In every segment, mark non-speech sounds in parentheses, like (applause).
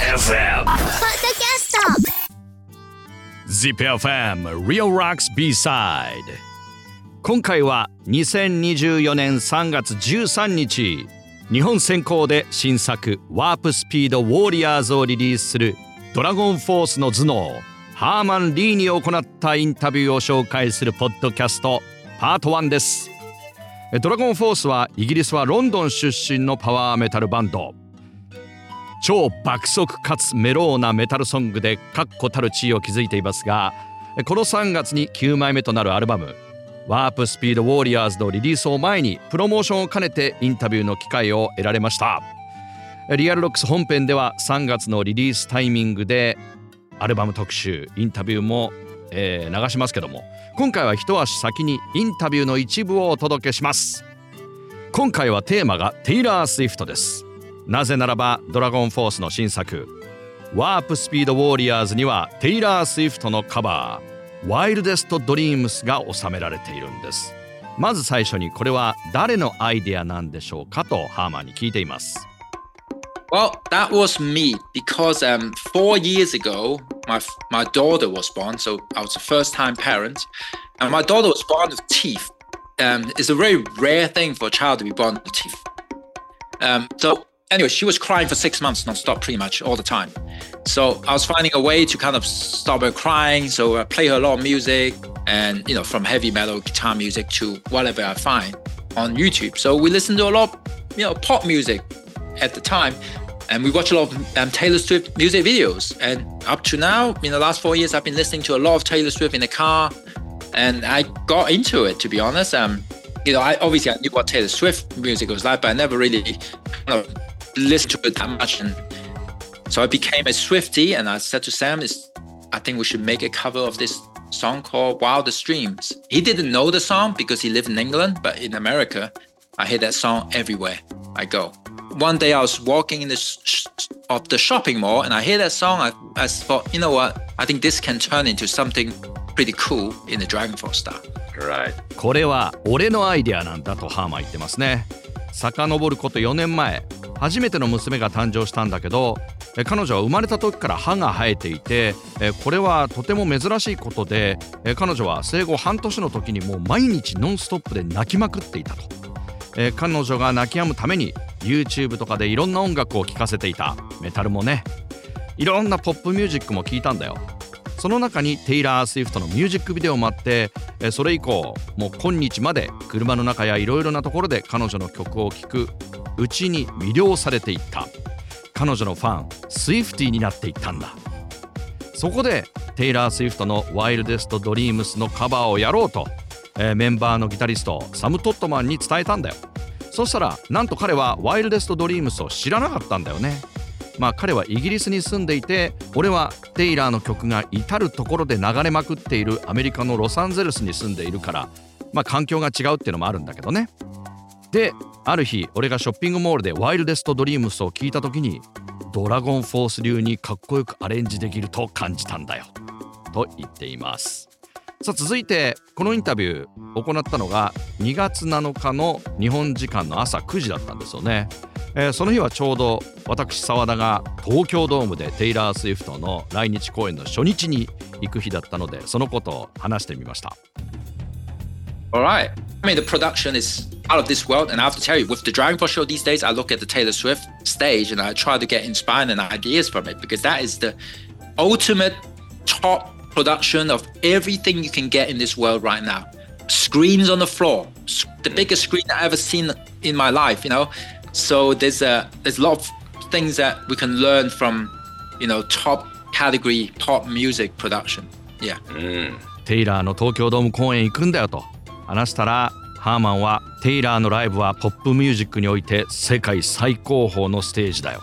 FM Podcast ZIPFM Real Rocks B-Side. 今回は2024年3月13日日本先行で新作ワープスピードウォーリアーズをリリースするドラゴンフォースの頭脳ハーマン・リーに行ったインタビューを紹介するポッドキャストパート1です。ドラゴンフォースはイギリスはロンドン出身のパワーメタルバンド。超爆速かつメローなメタルソングで確固たる地位を築いていますがこの3月に9枚目となるアルバム「 Warp Speed Warriors」のリリースを前にプロモーションを兼ねてインタビューの機会を得られました。リアルロックス本編では3月のリリースタイミングでアルバム特集インタビューも、えー流しますけども今回は一足先にインタビューの一部をお届けします。今回はテーマがテイラー・スウィフトです。なぜならばドラゴンフォースの新作ワープスピードウォーリアーズにはテイラー・スウィフトのカバーワイルデスト・ドリームスが収められているんですまず最初にこれは誰のアイデアなんでしょうかとハーマンに聞いています Well, that was me because um, four years ago, my my daughter was born. So I was a first-time parent, and my daughter was born with teeth. Um, it's a very rare thing for a child to be born with teeth. Um, so anyway, she was crying for six months non-stop, pretty much all the time. So I was finding a way to kind of stop her crying. So I play her a lot of music, and you know, from heavy metal guitar music to whatever I find on YouTube. So we listened to a lot, of, you know, pop music at the time and we watch a lot of um, Taylor Swift music videos. And up to now, in the last four years, I've been listening to a lot of Taylor Swift in the car, and I got into it. To be honest, um, you know, I obviously I knew what Taylor Swift music was like, but I never really kind of listened to it that much. And so I became a Swifty, and I said to Sam, "Is I think we should make a cover of this." Song called Wildest Dreams. He didn't know the song because he lived in England, but in America, I hear that song everywhere I go one day I was walking in the sh- of the shopping mall and I hear that song. I, I thought, you know what? I think this can turn into something pretty cool in the Dragon Force style. Right これは俺のアイデアなんだとハーマン言ってますね遡ること4年前 初めての娘が誕生したんだけど彼女は生まれた時から歯が生えていてこれはとても珍しいことで彼女は生後半年の時にもう毎日ノンストップで泣きまくっていたと。彼女が泣き止むために YouTube とかでいろんな音楽を聴かせていた。メタルもね。いろんなポップミュージックも聴いたんだよ。その中にテイラー・スウィフトのミュージックビデオもあってそれ以降もう今日まで車の中やいろいろなところで彼女の曲を聴くうちに魅了されていった。彼女のファン Swiftie になっていったんだ。そこでテイラー・スウィフトの「ワイルデスト・ドリームス」のカバーをやろうと、えーメンバーのギタリストサム・トットマンに伝えたんだよ。そしたらなんと彼は Wildest Dreams を知らなかったんだよね。まあ彼はイギリスに住んでいて俺はテイラーの曲が至る所で流れまくっているアメリカのロサンゼルスに住んでいるからまあ環境が違うっていうのもあるんだけどね。である日俺がショッピングモールでワイルデスト・ドリームスを聞いた時にドラゴンフォース流にかっこよくアレンジできると感じたんだよ。と言っています。さあ続いてこのインタビュー行ったのが2月7日の日本時間の朝9時だったんですよね、えーその日はちょうど私澤田が東京ドームでテイラー・スウィフトの来日公演の初日に行く日だったのでそのことを話してみました。All right. I mean, the production is out of this world. And I have to tell you, with the Dragon Force show these days, I look at the Taylor Swift stage and I try to get inspired and ideas from it because that is the ultimate top production of everything you can get in this world right now. Screens on the floor, s- the biggest screen I've ever seen in my life, you know? So there's a, there's a lot of things that we can learn from, you know, top category pop music production. Yeah. テイラーの東京ドーム公演行くんだよと 話したらハーマンはテイラーのライブはポップミュージックにおいて世界最高峰のステージだよ。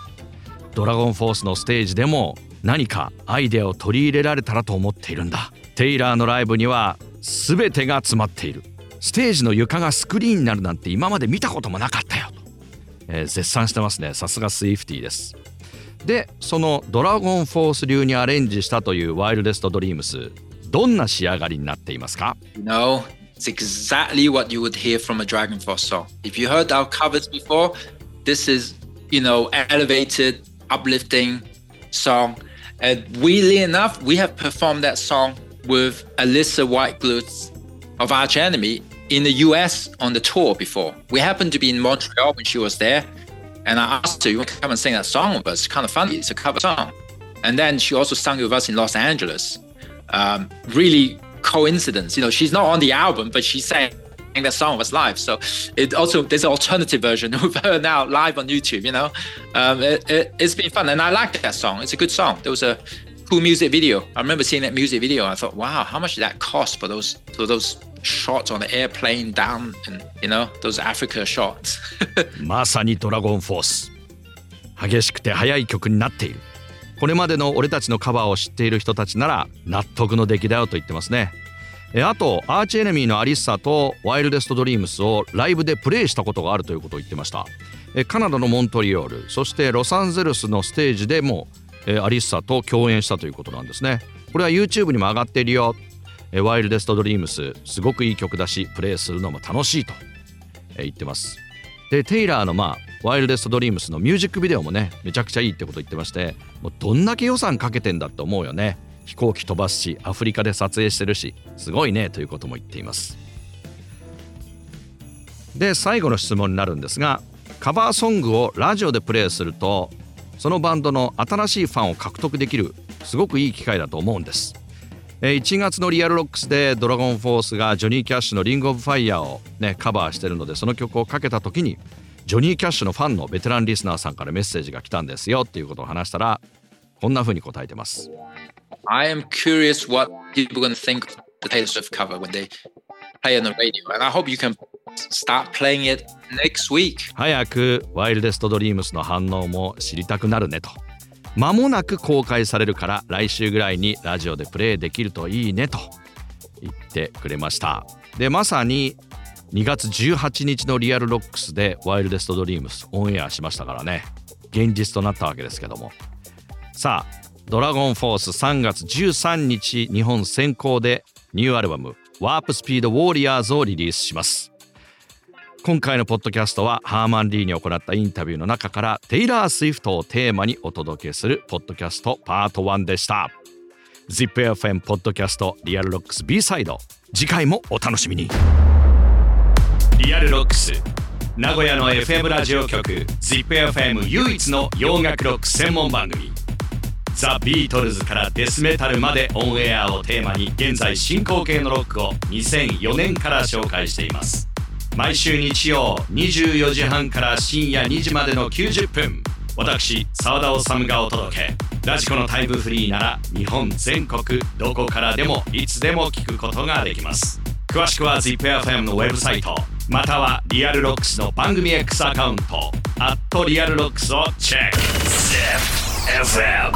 ドラゴンフォースのステージでも何かアイデアを取り入れられたらと思っているんだ。テイラーのライブには全てが詰まっている。ステージの床がスクリーンになるなんて今まで見たこともなかったよ。と、えー絶賛してますね。さすがスイフティです。でそのドラゴンフォース流にアレンジしたというワイルデストドリームスどんな仕上がりになっていますか？No. It's exactly what you would hear from a Dragon Force song. If you heard our covers before, this is, you know, elevated, uplifting, song. And weirdly enough, we have performed that song with Alyssa Whitegluth of Arch Enemy in the US on the tour before. We happened to be in Montreal when she was there. And I asked her, you want to come and sing that song with us? It's kind of funny. It's a cover song. And then she also sang with us in Los Angeles. Um, really coincidence. You know, she's not on the album, but she sang that song was live. So it also there's an alternative version (laughs) of her now live on YouTube. You know, um, it, it, has been fun, and I like that song. It's a good song. There was a cool music video. I remember seeing that music video. I thought, wow, how much did that cost for those for those shots on the airplane down and you know those Africa shots (laughs) まさにドラゴンフォース激しくて速い曲になっている これまでの俺たちのカバーを知っている人たちなら納得の出来だよと言ってますね。あとアーチエネミーのアリッサとワイルデストドリームスをライブでプレイしたことがあるということを言ってました。カナダのモントリオールそしてロサンゼルスのステージでもアリッサと共演したということなんですね。これは YouTube にも上がっているよ。ワイルデストドリームスすごくいい曲だしプレイするのも楽しいと言ってます。でテイラーのまあワイルデストドリームスのミュージックビデオもねめちゃくちゃいいってこと言ってましてもうどんだけ予算かけてんだって思うよね。飛行機飛ばすしアフリカで撮影してるしすごいねということも言っています。で最後の質問になるんですがカバーソングをラジオでプレイするとそのバンドの新しいファンを獲得できるすごくいい機会だと思うんです。1月のリアルロックスでドラゴンフォースがジョニー・キャッシュの Ring of Fire をねカバーしてるのでその曲をかけた時にジョニー・キャッシュのファンのベテランリスナーさんからメッセージが来たんですよっていうことを話したらこんな風に答えてます。I am curious what people going to think of the Taylor Swift cover when they play on the radio and I hope you can start playing it next week. 早く Wildest Dreams の反応も知りたくなるねと間もなく公開されるから来週ぐらいにラジオでプレイできるといいねと言ってくれました。でまさに2月18日のリアルロックスで Wildest Dreams オンエアしましたからね。現実となったわけですけども。さあドラゴンフォース3月13日日本先行でニューアルバム Warp Speed Warriors をリリースします。今回のポッドキャストはハーマン・リーに行ったインタビューの中からテイラー・スウィフトをテーマにお届けするポッドキャストパート1でした。ZIPFM ポッドキャストリアルロックス B サイド次回もお楽しみに。リアルロックス名古屋の FM ラジオ局 ZIPFM 唯一の洋楽ロック専門番組。ザ・ビートルズからデスメタルまでオンエアをテーマに現在進行形のロックを2004年から紹介しています。毎週日曜24時半から深夜2時までの90分。私澤田治がお届け。ラジコのタイムフリーなら日本全国どこからでもいつでも聞くことができます。詳しくは ZIPFM のウェブサイト。またはリアルロックスの番組 X アカウント。アットリアルロックスをチェック。ZIPFM